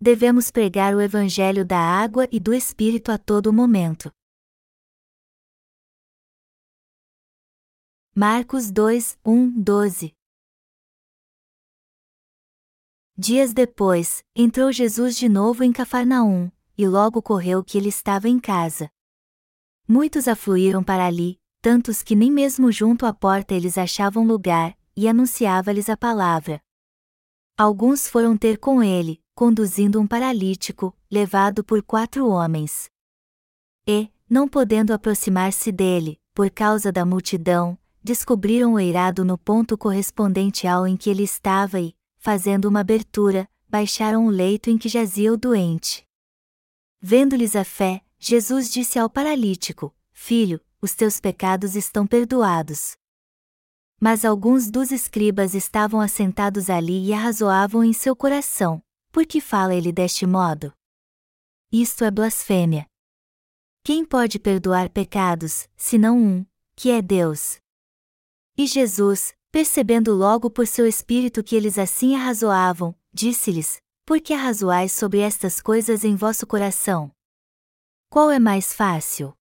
devemos pregar o Evangelho da água e do Espírito a todo momento. Marcos 2, 1, 12 Dias depois, entrou Jesus de novo em Cafarnaum, e logo correu que ele estava em casa. Muitos afluíram para ali, tantos que nem mesmo junto à porta eles achavam lugar, e anunciava-lhes a palavra. Alguns foram ter com ele, conduzindo um paralítico, levado por quatro homens. E, não podendo aproximar-se dele, por causa da multidão, descobriram o eirado no ponto correspondente ao em que ele estava e, fazendo uma abertura, baixaram o leito em que jazia o doente. Vendo-lhes a fé, Jesus disse ao paralítico: Filho, os teus pecados estão perdoados. Mas alguns dos escribas estavam assentados ali e arrazoavam em seu coração: Por que fala ele deste modo? Isto é blasfêmia. Quem pode perdoar pecados, senão um, que é Deus? E Jesus, percebendo logo por seu espírito que eles assim arrazoavam, disse-lhes: Por que arrazoais sobre estas coisas em vosso coração? Qual é mais fácil?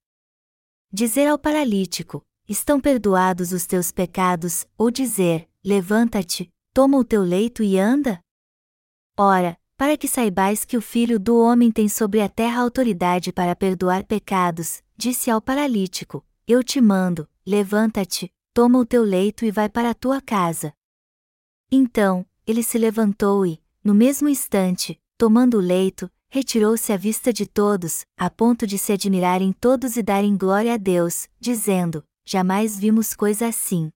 Dizer ao paralítico: Estão perdoados os teus pecados, ou dizer: Levanta-te, toma o teu leito e anda? Ora, para que saibais que o Filho do Homem tem sobre a terra autoridade para perdoar pecados, disse ao paralítico: Eu te mando, levanta-te, toma o teu leito e vai para a tua casa. Então, ele se levantou e, no mesmo instante, tomando o leito, retirou-se à vista de todos, a ponto de se admirarem todos e darem glória a Deus, dizendo: Jamais vimos coisa assim.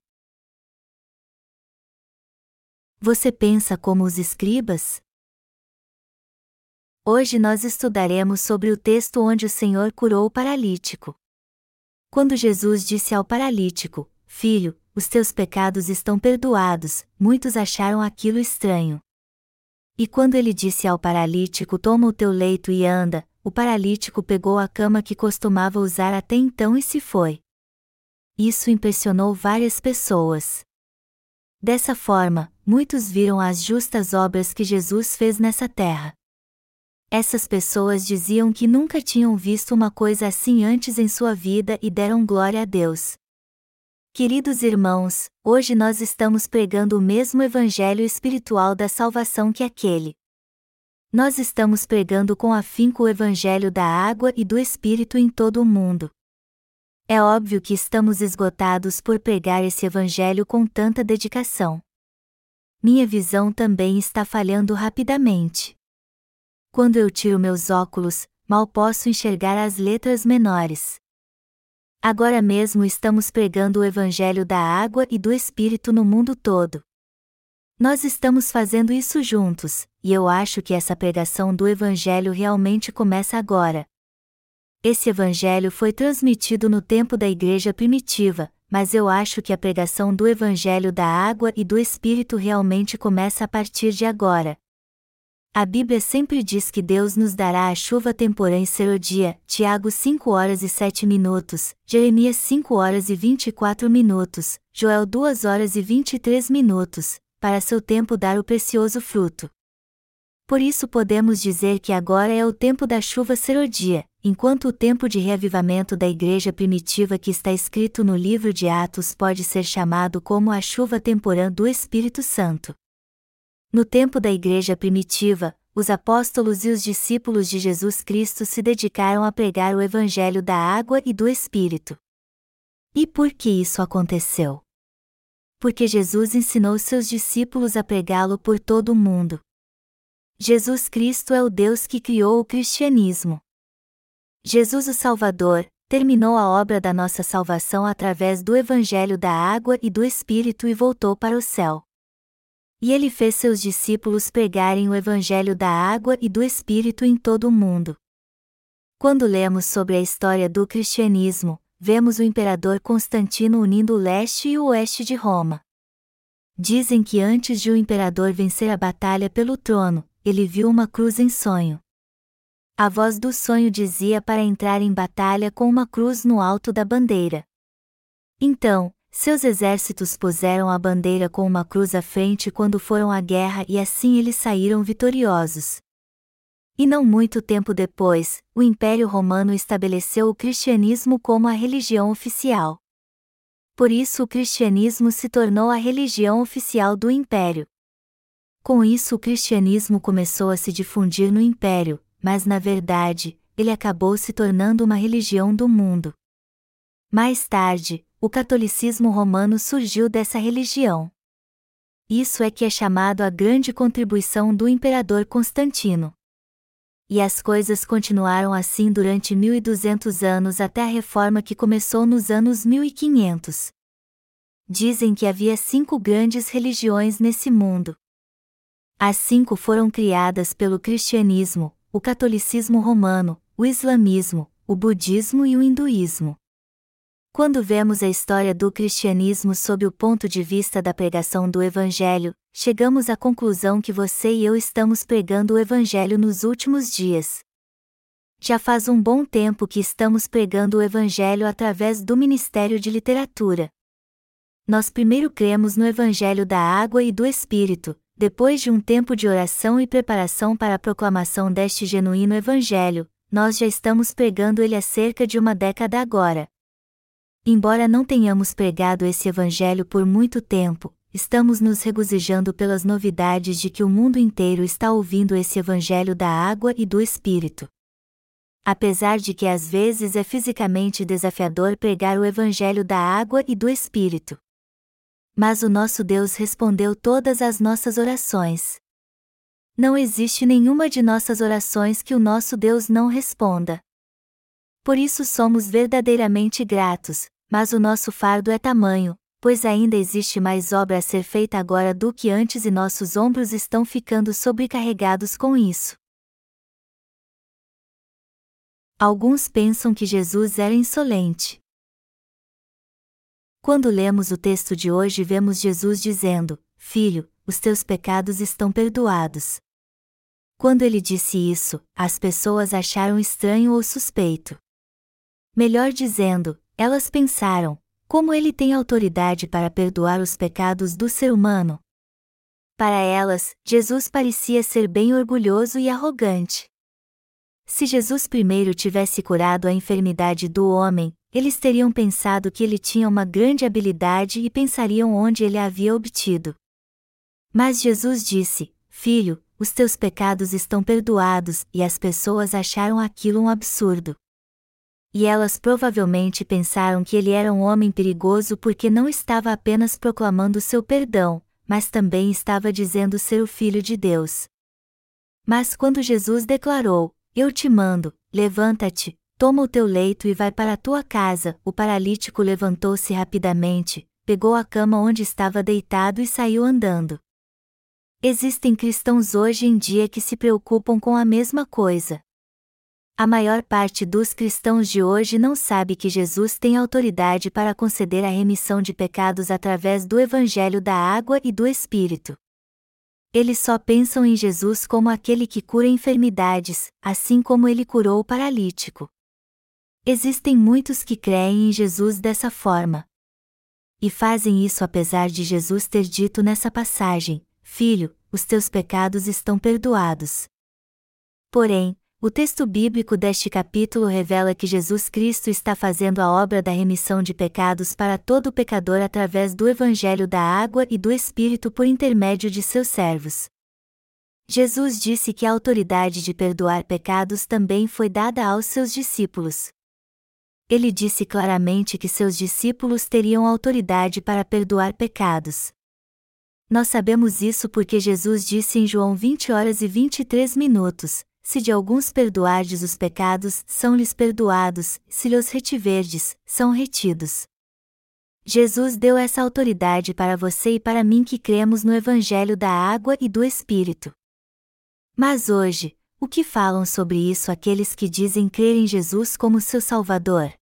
Você pensa como os escribas? Hoje nós estudaremos sobre o texto onde o Senhor curou o paralítico. Quando Jesus disse ao paralítico: Filho, os teus pecados estão perdoados, muitos acharam aquilo estranho. E quando ele disse ao paralítico: Toma o teu leito e anda, o paralítico pegou a cama que costumava usar até então e se foi. Isso impressionou várias pessoas. Dessa forma, muitos viram as justas obras que Jesus fez nessa terra. Essas pessoas diziam que nunca tinham visto uma coisa assim antes em sua vida e deram glória a Deus. Queridos irmãos, hoje nós estamos pregando o mesmo evangelho espiritual da salvação que aquele. Nós estamos pregando com afinco o evangelho da água e do espírito em todo o mundo. É óbvio que estamos esgotados por pregar esse evangelho com tanta dedicação. Minha visão também está falhando rapidamente. Quando eu tiro meus óculos, mal posso enxergar as letras menores. Agora mesmo estamos pregando o Evangelho da água e do Espírito no mundo todo. Nós estamos fazendo isso juntos, e eu acho que essa pregação do Evangelho realmente começa agora. Esse Evangelho foi transmitido no tempo da Igreja primitiva, mas eu acho que a pregação do Evangelho da água e do Espírito realmente começa a partir de agora, a Bíblia sempre diz que Deus nos dará a chuva temporã em serodia, Tiago 5 horas e 7 minutos, Jeremias 5 horas e 24 minutos, Joel 2 horas e 23 minutos, para seu tempo dar o precioso fruto. Por isso podemos dizer que agora é o tempo da chuva serodia, enquanto o tempo de reavivamento da igreja primitiva que está escrito no livro de Atos pode ser chamado como a chuva temporã do Espírito Santo. No tempo da Igreja primitiva, os apóstolos e os discípulos de Jesus Cristo se dedicaram a pregar o Evangelho da água e do Espírito. E por que isso aconteceu? Porque Jesus ensinou seus discípulos a pregá-lo por todo o mundo. Jesus Cristo é o Deus que criou o cristianismo. Jesus o Salvador, terminou a obra da nossa salvação através do Evangelho da água e do Espírito e voltou para o céu. E ele fez seus discípulos pregarem o Evangelho da água e do Espírito em todo o mundo. Quando lemos sobre a história do cristianismo, vemos o imperador Constantino unindo o leste e o oeste de Roma. Dizem que antes de o imperador vencer a batalha pelo trono, ele viu uma cruz em sonho. A voz do sonho dizia para entrar em batalha com uma cruz no alto da bandeira. Então, seus exércitos puseram a bandeira com uma cruz à frente quando foram à guerra e assim eles saíram vitoriosos. E não muito tempo depois, o Império Romano estabeleceu o cristianismo como a religião oficial. Por isso o cristianismo se tornou a religião oficial do Império. Com isso o cristianismo começou a se difundir no Império, mas na verdade, ele acabou se tornando uma religião do mundo. Mais tarde, o catolicismo romano surgiu dessa religião. Isso é que é chamado a grande contribuição do imperador Constantino. E as coisas continuaram assim durante 1200 anos até a reforma que começou nos anos 1500. Dizem que havia cinco grandes religiões nesse mundo. As cinco foram criadas pelo cristianismo, o catolicismo romano, o islamismo, o budismo e o hinduísmo. Quando vemos a história do cristianismo sob o ponto de vista da pregação do Evangelho, chegamos à conclusão que você e eu estamos pregando o Evangelho nos últimos dias. Já faz um bom tempo que estamos pregando o Evangelho através do Ministério de Literatura. Nós primeiro cremos no Evangelho da Água e do Espírito, depois de um tempo de oração e preparação para a proclamação deste genuíno Evangelho, nós já estamos pregando ele há cerca de uma década agora. Embora não tenhamos pregado esse Evangelho por muito tempo, estamos nos regozijando pelas novidades de que o mundo inteiro está ouvindo esse Evangelho da água e do Espírito. Apesar de que às vezes é fisicamente desafiador pregar o Evangelho da água e do Espírito. Mas o nosso Deus respondeu todas as nossas orações. Não existe nenhuma de nossas orações que o nosso Deus não responda. Por isso somos verdadeiramente gratos, mas o nosso fardo é tamanho, pois ainda existe mais obra a ser feita agora do que antes e nossos ombros estão ficando sobrecarregados com isso. Alguns pensam que Jesus era insolente. Quando lemos o texto de hoje, vemos Jesus dizendo: Filho, os teus pecados estão perdoados. Quando ele disse isso, as pessoas acharam estranho ou suspeito. Melhor dizendo, elas pensaram: como ele tem autoridade para perdoar os pecados do ser humano? Para elas, Jesus parecia ser bem orgulhoso e arrogante. Se Jesus primeiro tivesse curado a enfermidade do homem, eles teriam pensado que ele tinha uma grande habilidade e pensariam onde ele a havia obtido. Mas Jesus disse: Filho, os teus pecados estão perdoados, e as pessoas acharam aquilo um absurdo. E elas provavelmente pensaram que ele era um homem perigoso porque não estava apenas proclamando seu perdão, mas também estava dizendo ser o Filho de Deus. Mas quando Jesus declarou: Eu te mando, levanta-te, toma o teu leito e vai para a tua casa, o paralítico levantou-se rapidamente, pegou a cama onde estava deitado e saiu andando. Existem cristãos hoje em dia que se preocupam com a mesma coisa. A maior parte dos cristãos de hoje não sabe que Jesus tem autoridade para conceder a remissão de pecados através do Evangelho da água e do Espírito. Eles só pensam em Jesus como aquele que cura enfermidades, assim como ele curou o paralítico. Existem muitos que creem em Jesus dessa forma. E fazem isso apesar de Jesus ter dito nessa passagem: Filho, os teus pecados estão perdoados. Porém, o texto bíblico deste capítulo revela que Jesus Cristo está fazendo a obra da remissão de pecados para todo pecador através do Evangelho da água e do Espírito por intermédio de seus servos. Jesus disse que a autoridade de perdoar pecados também foi dada aos seus discípulos. Ele disse claramente que seus discípulos teriam autoridade para perdoar pecados. Nós sabemos isso porque Jesus disse em João 20 horas e 23 minutos: se de alguns perdoardes os pecados, são-lhes perdoados, se lhes retiverdes, são retidos. Jesus deu essa autoridade para você e para mim que cremos no Evangelho da água e do Espírito. Mas hoje, o que falam sobre isso aqueles que dizem crer em Jesus como seu Salvador?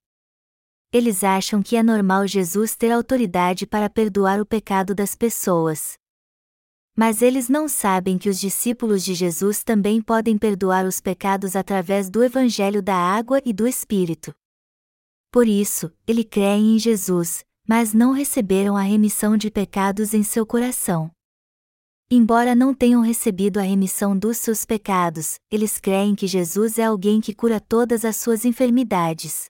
Eles acham que é normal Jesus ter autoridade para perdoar o pecado das pessoas. Mas eles não sabem que os discípulos de Jesus também podem perdoar os pecados através do Evangelho da água e do Espírito. Por isso, ele creem em Jesus, mas não receberam a remissão de pecados em seu coração. Embora não tenham recebido a remissão dos seus pecados, eles creem que Jesus é alguém que cura todas as suas enfermidades.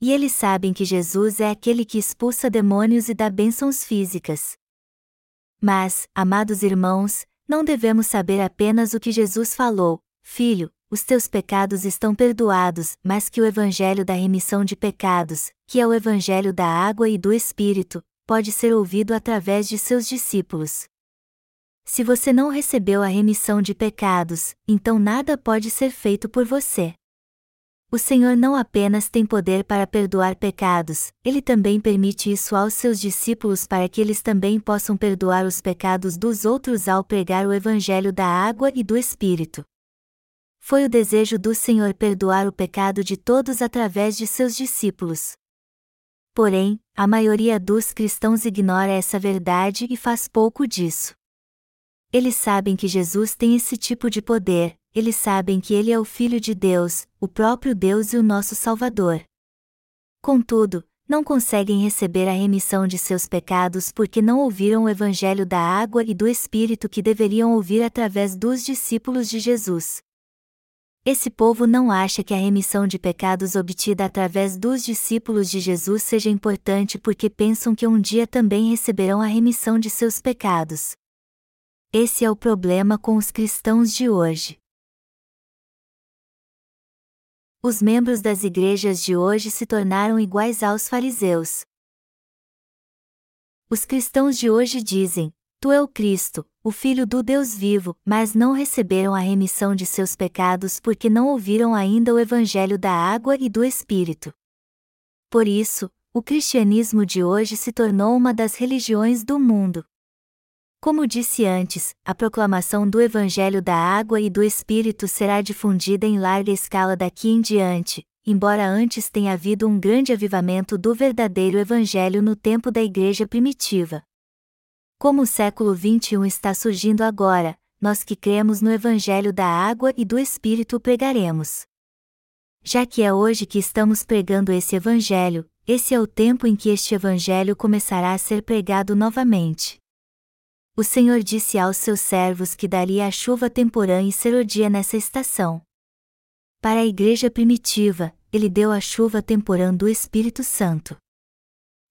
E eles sabem que Jesus é aquele que expulsa demônios e dá bênçãos físicas. Mas, amados irmãos, não devemos saber apenas o que Jesus falou: Filho, os teus pecados estão perdoados, mas que o evangelho da remissão de pecados, que é o evangelho da água e do Espírito, pode ser ouvido através de seus discípulos. Se você não recebeu a remissão de pecados, então nada pode ser feito por você. O Senhor não apenas tem poder para perdoar pecados, ele também permite isso aos seus discípulos para que eles também possam perdoar os pecados dos outros ao pregar o Evangelho da água e do Espírito. Foi o desejo do Senhor perdoar o pecado de todos através de seus discípulos. Porém, a maioria dos cristãos ignora essa verdade e faz pouco disso. Eles sabem que Jesus tem esse tipo de poder, eles sabem que ele é o Filho de Deus, o próprio Deus e o nosso Salvador. Contudo, não conseguem receber a remissão de seus pecados porque não ouviram o Evangelho da água e do Espírito que deveriam ouvir através dos discípulos de Jesus. Esse povo não acha que a remissão de pecados obtida através dos discípulos de Jesus seja importante porque pensam que um dia também receberão a remissão de seus pecados. Esse é o problema com os cristãos de hoje. Os membros das igrejas de hoje se tornaram iguais aos fariseus. Os cristãos de hoje dizem: Tu é o Cristo, o Filho do Deus vivo, mas não receberam a remissão de seus pecados porque não ouviram ainda o Evangelho da água e do Espírito. Por isso, o cristianismo de hoje se tornou uma das religiões do mundo. Como disse antes, a proclamação do Evangelho da Água e do Espírito será difundida em larga escala daqui em diante, embora antes tenha havido um grande avivamento do verdadeiro Evangelho no tempo da Igreja primitiva. Como o século XXI está surgindo agora, nós que cremos no Evangelho da Água e do Espírito pregaremos. Já que é hoje que estamos pregando esse Evangelho, esse é o tempo em que este Evangelho começará a ser pregado novamente. O Senhor disse aos seus servos que daria a chuva temporã e serodia nessa estação. Para a igreja primitiva, ele deu a chuva temporã do Espírito Santo.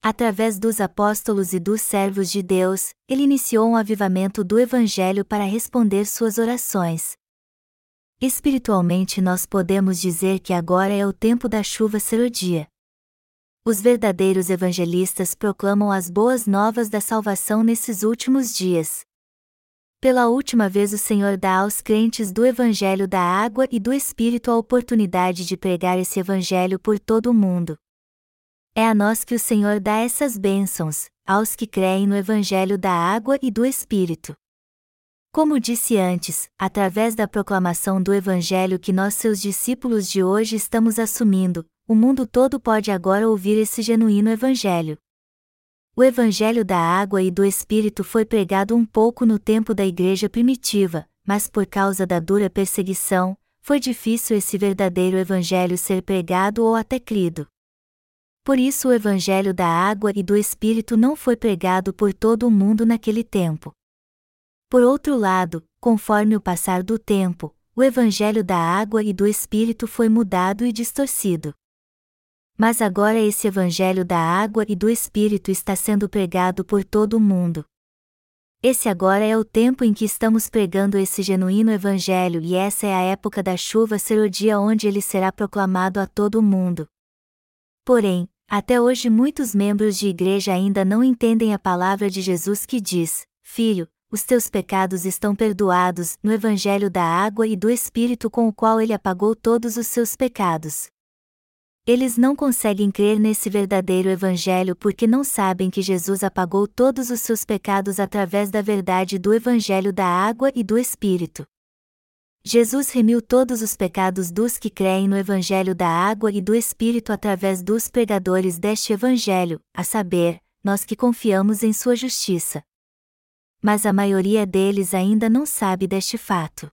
Através dos apóstolos e dos servos de Deus, ele iniciou um avivamento do Evangelho para responder suas orações. Espiritualmente, nós podemos dizer que agora é o tempo da chuva serodia. Os verdadeiros evangelistas proclamam as boas novas da salvação nesses últimos dias. Pela última vez, o Senhor dá aos crentes do Evangelho da Água e do Espírito a oportunidade de pregar esse Evangelho por todo o mundo. É a nós que o Senhor dá essas bênçãos, aos que creem no Evangelho da Água e do Espírito. Como disse antes, através da proclamação do Evangelho que nós, seus discípulos de hoje, estamos assumindo, o mundo todo pode agora ouvir esse genuíno Evangelho. O Evangelho da água e do Espírito foi pregado um pouco no tempo da igreja primitiva, mas por causa da dura perseguição, foi difícil esse verdadeiro Evangelho ser pregado ou até crido. Por isso o Evangelho da água e do Espírito não foi pregado por todo o mundo naquele tempo. Por outro lado, conforme o passar do tempo, o Evangelho da água e do Espírito foi mudado e distorcido. Mas agora esse Evangelho da água e do Espírito está sendo pregado por todo o mundo. Esse agora é o tempo em que estamos pregando esse genuíno Evangelho e essa é a época da chuva ser o dia onde ele será proclamado a todo o mundo. Porém, até hoje muitos membros de igreja ainda não entendem a palavra de Jesus que diz: Filho, os teus pecados estão perdoados, no Evangelho da água e do Espírito com o qual ele apagou todos os seus pecados. Eles não conseguem crer nesse verdadeiro Evangelho porque não sabem que Jesus apagou todos os seus pecados através da verdade do Evangelho da água e do Espírito. Jesus remiu todos os pecados dos que creem no Evangelho da água e do Espírito através dos pregadores deste Evangelho, a saber, nós que confiamos em Sua justiça. Mas a maioria deles ainda não sabe deste fato.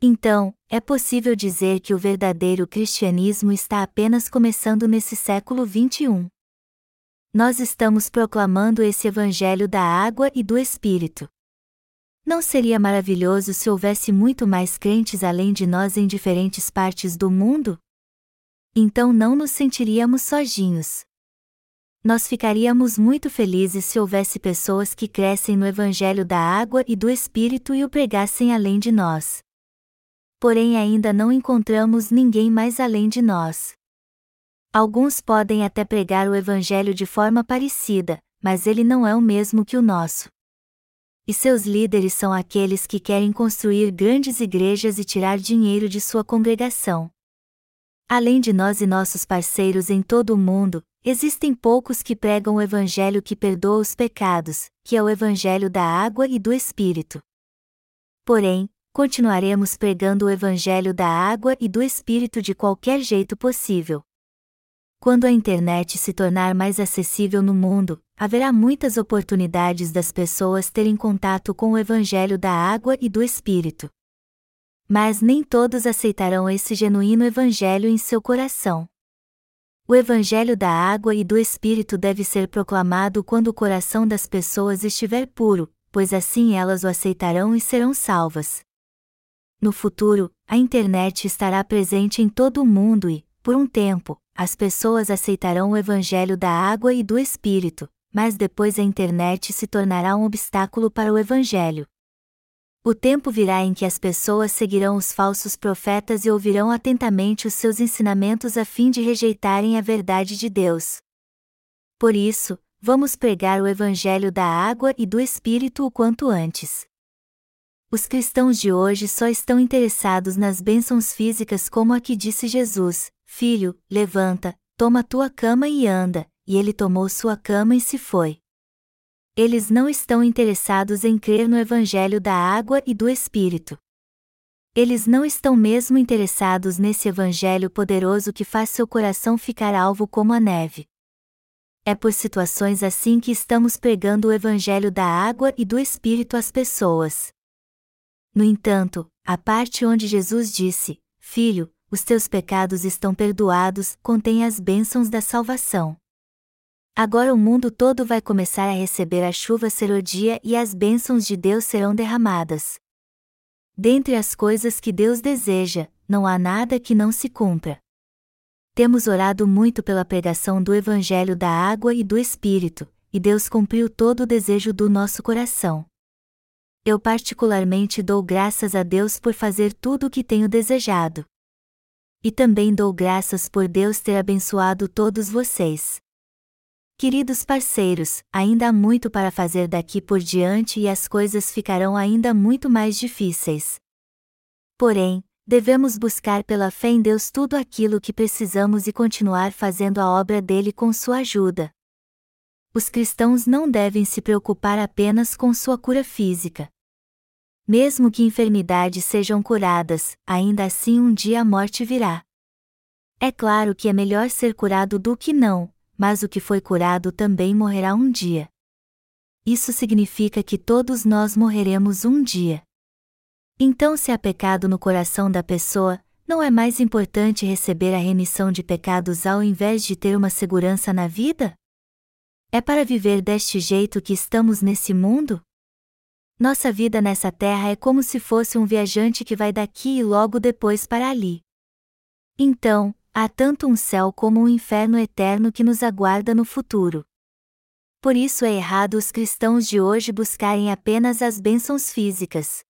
Então, é possível dizer que o verdadeiro cristianismo está apenas começando nesse século XXI. Nós estamos proclamando esse Evangelho da água e do Espírito. Não seria maravilhoso se houvesse muito mais crentes além de nós em diferentes partes do mundo? Então não nos sentiríamos sozinhos. Nós ficaríamos muito felizes se houvesse pessoas que crescem no Evangelho da água e do Espírito e o pregassem além de nós. Porém, ainda não encontramos ninguém mais além de nós. Alguns podem até pregar o Evangelho de forma parecida, mas ele não é o mesmo que o nosso e seus líderes são aqueles que querem construir grandes igrejas e tirar dinheiro de sua congregação. Além de nós e nossos parceiros em todo o mundo, existem poucos que pregam o Evangelho que perdoa os pecados, que é o Evangelho da água e do Espírito. Porém, continuaremos pregando o Evangelho da água e do Espírito de qualquer jeito possível. Quando a internet se tornar mais acessível no mundo, haverá muitas oportunidades das pessoas terem contato com o Evangelho da água e do Espírito. Mas nem todos aceitarão esse genuíno Evangelho em seu coração. O Evangelho da água e do Espírito deve ser proclamado quando o coração das pessoas estiver puro, pois assim elas o aceitarão e serão salvas. No futuro, a internet estará presente em todo o mundo e, por um tempo, as pessoas aceitarão o Evangelho da água e do Espírito, mas depois a internet se tornará um obstáculo para o Evangelho. O tempo virá em que as pessoas seguirão os falsos profetas e ouvirão atentamente os seus ensinamentos a fim de rejeitarem a verdade de Deus. Por isso, vamos pregar o Evangelho da água e do Espírito o quanto antes. Os cristãos de hoje só estão interessados nas bênçãos físicas como a que disse Jesus: Filho, levanta, toma tua cama e anda, e ele tomou sua cama e se foi. Eles não estão interessados em crer no Evangelho da água e do Espírito. Eles não estão mesmo interessados nesse Evangelho poderoso que faz seu coração ficar alvo como a neve. É por situações assim que estamos pregando o Evangelho da água e do Espírito às pessoas. No entanto, a parte onde Jesus disse: Filho, os teus pecados estão perdoados, contém as bênçãos da salvação. Agora o mundo todo vai começar a receber a chuva serodia e as bênçãos de Deus serão derramadas. Dentre as coisas que Deus deseja, não há nada que não se cumpra. Temos orado muito pela pregação do Evangelho da água e do Espírito, e Deus cumpriu todo o desejo do nosso coração. Eu particularmente dou graças a Deus por fazer tudo o que tenho desejado. E também dou graças por Deus ter abençoado todos vocês. Queridos parceiros, ainda há muito para fazer daqui por diante e as coisas ficarão ainda muito mais difíceis. Porém, devemos buscar pela fé em Deus tudo aquilo que precisamos e continuar fazendo a obra dele com sua ajuda. Os cristãos não devem se preocupar apenas com sua cura física. Mesmo que enfermidades sejam curadas, ainda assim um dia a morte virá. É claro que é melhor ser curado do que não, mas o que foi curado também morrerá um dia. Isso significa que todos nós morreremos um dia. Então, se há pecado no coração da pessoa, não é mais importante receber a remissão de pecados ao invés de ter uma segurança na vida? É para viver deste jeito que estamos nesse mundo? Nossa vida nessa terra é como se fosse um viajante que vai daqui e logo depois para ali. Então, há tanto um céu como um inferno eterno que nos aguarda no futuro. Por isso é errado os cristãos de hoje buscarem apenas as bênçãos físicas.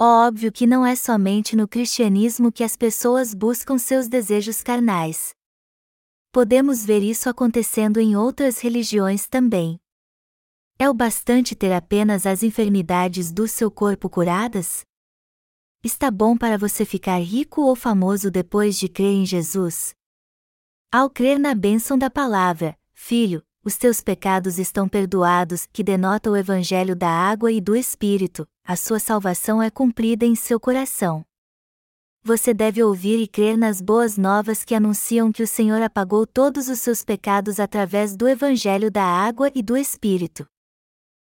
Óbvio que não é somente no cristianismo que as pessoas buscam seus desejos carnais. Podemos ver isso acontecendo em outras religiões também. É o bastante ter apenas as enfermidades do seu corpo curadas? Está bom para você ficar rico ou famoso depois de crer em Jesus? Ao crer na bênção da palavra, filho, os teus pecados estão perdoados, que denota o evangelho da água e do Espírito, a sua salvação é cumprida em seu coração. Você deve ouvir e crer nas boas novas que anunciam que o Senhor apagou todos os seus pecados através do evangelho da água e do Espírito.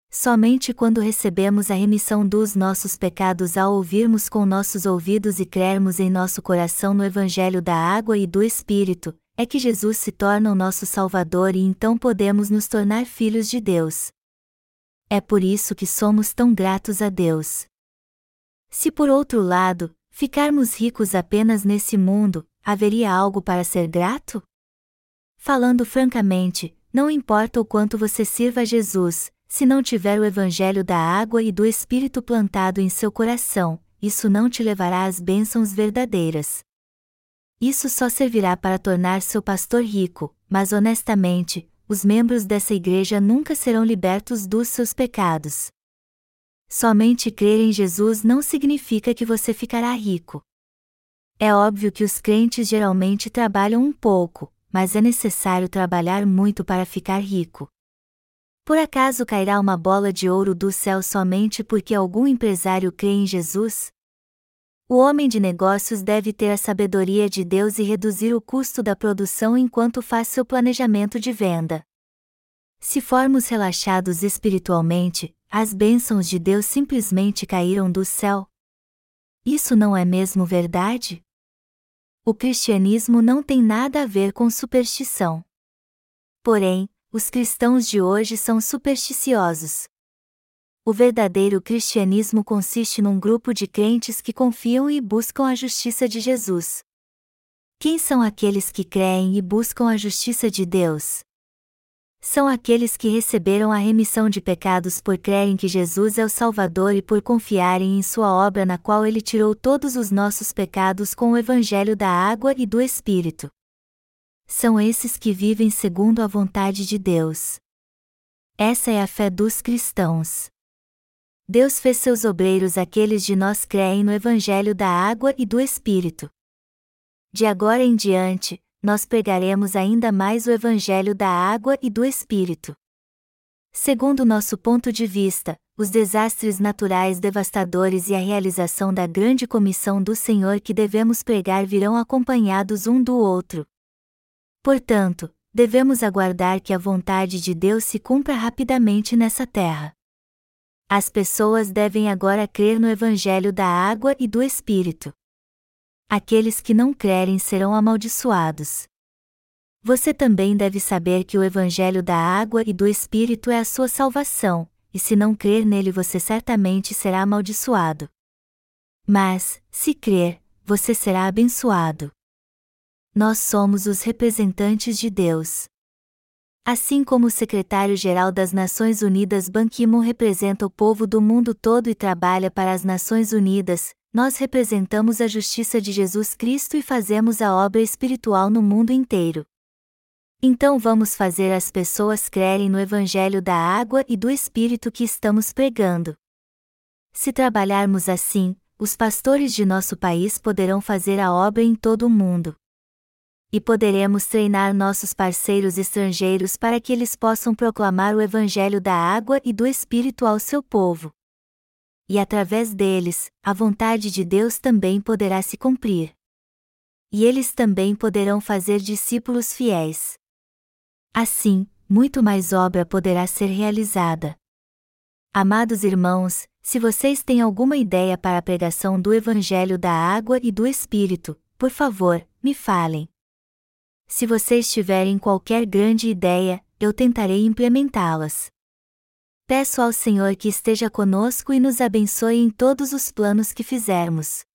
Somente quando recebemos a remissão dos nossos pecados ao ouvirmos com nossos ouvidos e crermos em nosso coração no Evangelho da água e do Espírito, é que Jesus se torna o nosso Salvador e então podemos nos tornar filhos de Deus. É por isso que somos tão gratos a Deus. Se por outro lado, ficarmos ricos apenas nesse mundo, haveria algo para ser grato? Falando francamente, não importa o quanto você sirva a Jesus, se não tiver o Evangelho da água e do Espírito plantado em seu coração, isso não te levará às bênçãos verdadeiras. Isso só servirá para tornar seu pastor rico, mas honestamente, os membros dessa igreja nunca serão libertos dos seus pecados. Somente crer em Jesus não significa que você ficará rico. É óbvio que os crentes geralmente trabalham um pouco, mas é necessário trabalhar muito para ficar rico. Por acaso cairá uma bola de ouro do céu somente porque algum empresário crê em Jesus? O homem de negócios deve ter a sabedoria de Deus e reduzir o custo da produção enquanto faz seu planejamento de venda. Se formos relaxados espiritualmente, as bênçãos de Deus simplesmente caíram do céu. Isso não é mesmo verdade? O cristianismo não tem nada a ver com superstição. Porém, os cristãos de hoje são supersticiosos. O verdadeiro cristianismo consiste num grupo de crentes que confiam e buscam a justiça de Jesus. Quem são aqueles que creem e buscam a justiça de Deus? São aqueles que receberam a remissão de pecados por crerem que Jesus é o Salvador e por confiarem em Sua obra na qual Ele tirou todos os nossos pecados com o Evangelho da água e do Espírito são esses que vivem segundo a vontade de Deus. Essa é a fé dos cristãos. Deus fez seus obreiros aqueles de nós creem no Evangelho da água e do Espírito. De agora em diante, nós pregaremos ainda mais o Evangelho da água e do Espírito. Segundo nosso ponto de vista, os desastres naturais devastadores e a realização da grande comissão do Senhor que devemos pregar virão acompanhados um do outro. Portanto, devemos aguardar que a vontade de Deus se cumpra rapidamente nessa terra. As pessoas devem agora crer no Evangelho da água e do Espírito. Aqueles que não crerem serão amaldiçoados. Você também deve saber que o Evangelho da água e do Espírito é a sua salvação, e se não crer nele você certamente será amaldiçoado. Mas, se crer, você será abençoado nós somos os representantes de Deus. Assim como o secretário-geral das Nações Unidas Ban Ki-moon representa o povo do mundo todo e trabalha para as Nações Unidas, nós representamos a justiça de Jesus Cristo e fazemos a obra espiritual no mundo inteiro. Então vamos fazer as pessoas crerem no Evangelho da água e do Espírito que estamos pregando. Se trabalharmos assim, os pastores de nosso país poderão fazer a obra em todo o mundo e poderemos treinar nossos parceiros estrangeiros para que eles possam proclamar o Evangelho da água e do Espírito ao seu povo. E através deles, a vontade de Deus também poderá se cumprir. E eles também poderão fazer discípulos fiéis. Assim, muito mais obra poderá ser realizada. Amados irmãos, se vocês têm alguma ideia para a pregação do Evangelho da água e do Espírito, por favor, me falem. Se vocês tiverem qualquer grande ideia, eu tentarei implementá-las. Peço ao Senhor que esteja conosco e nos abençoe em todos os planos que fizermos.